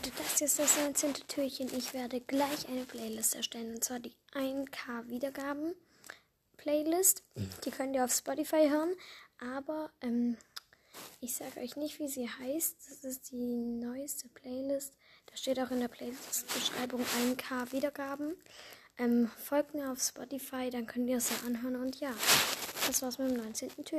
Leute, das ist das 19. Türchen. Ich werde gleich eine Playlist erstellen. Und zwar die 1K Wiedergaben Playlist. Mhm. Die könnt ihr auf Spotify hören. Aber ähm, ich sage euch nicht, wie sie heißt. Das ist die neueste Playlist. Da steht auch in der Playlist-Beschreibung 1K Wiedergaben. Ähm, folgt mir auf Spotify, dann könnt ihr es ja anhören. Und ja, das war's mit dem 19. Türchen.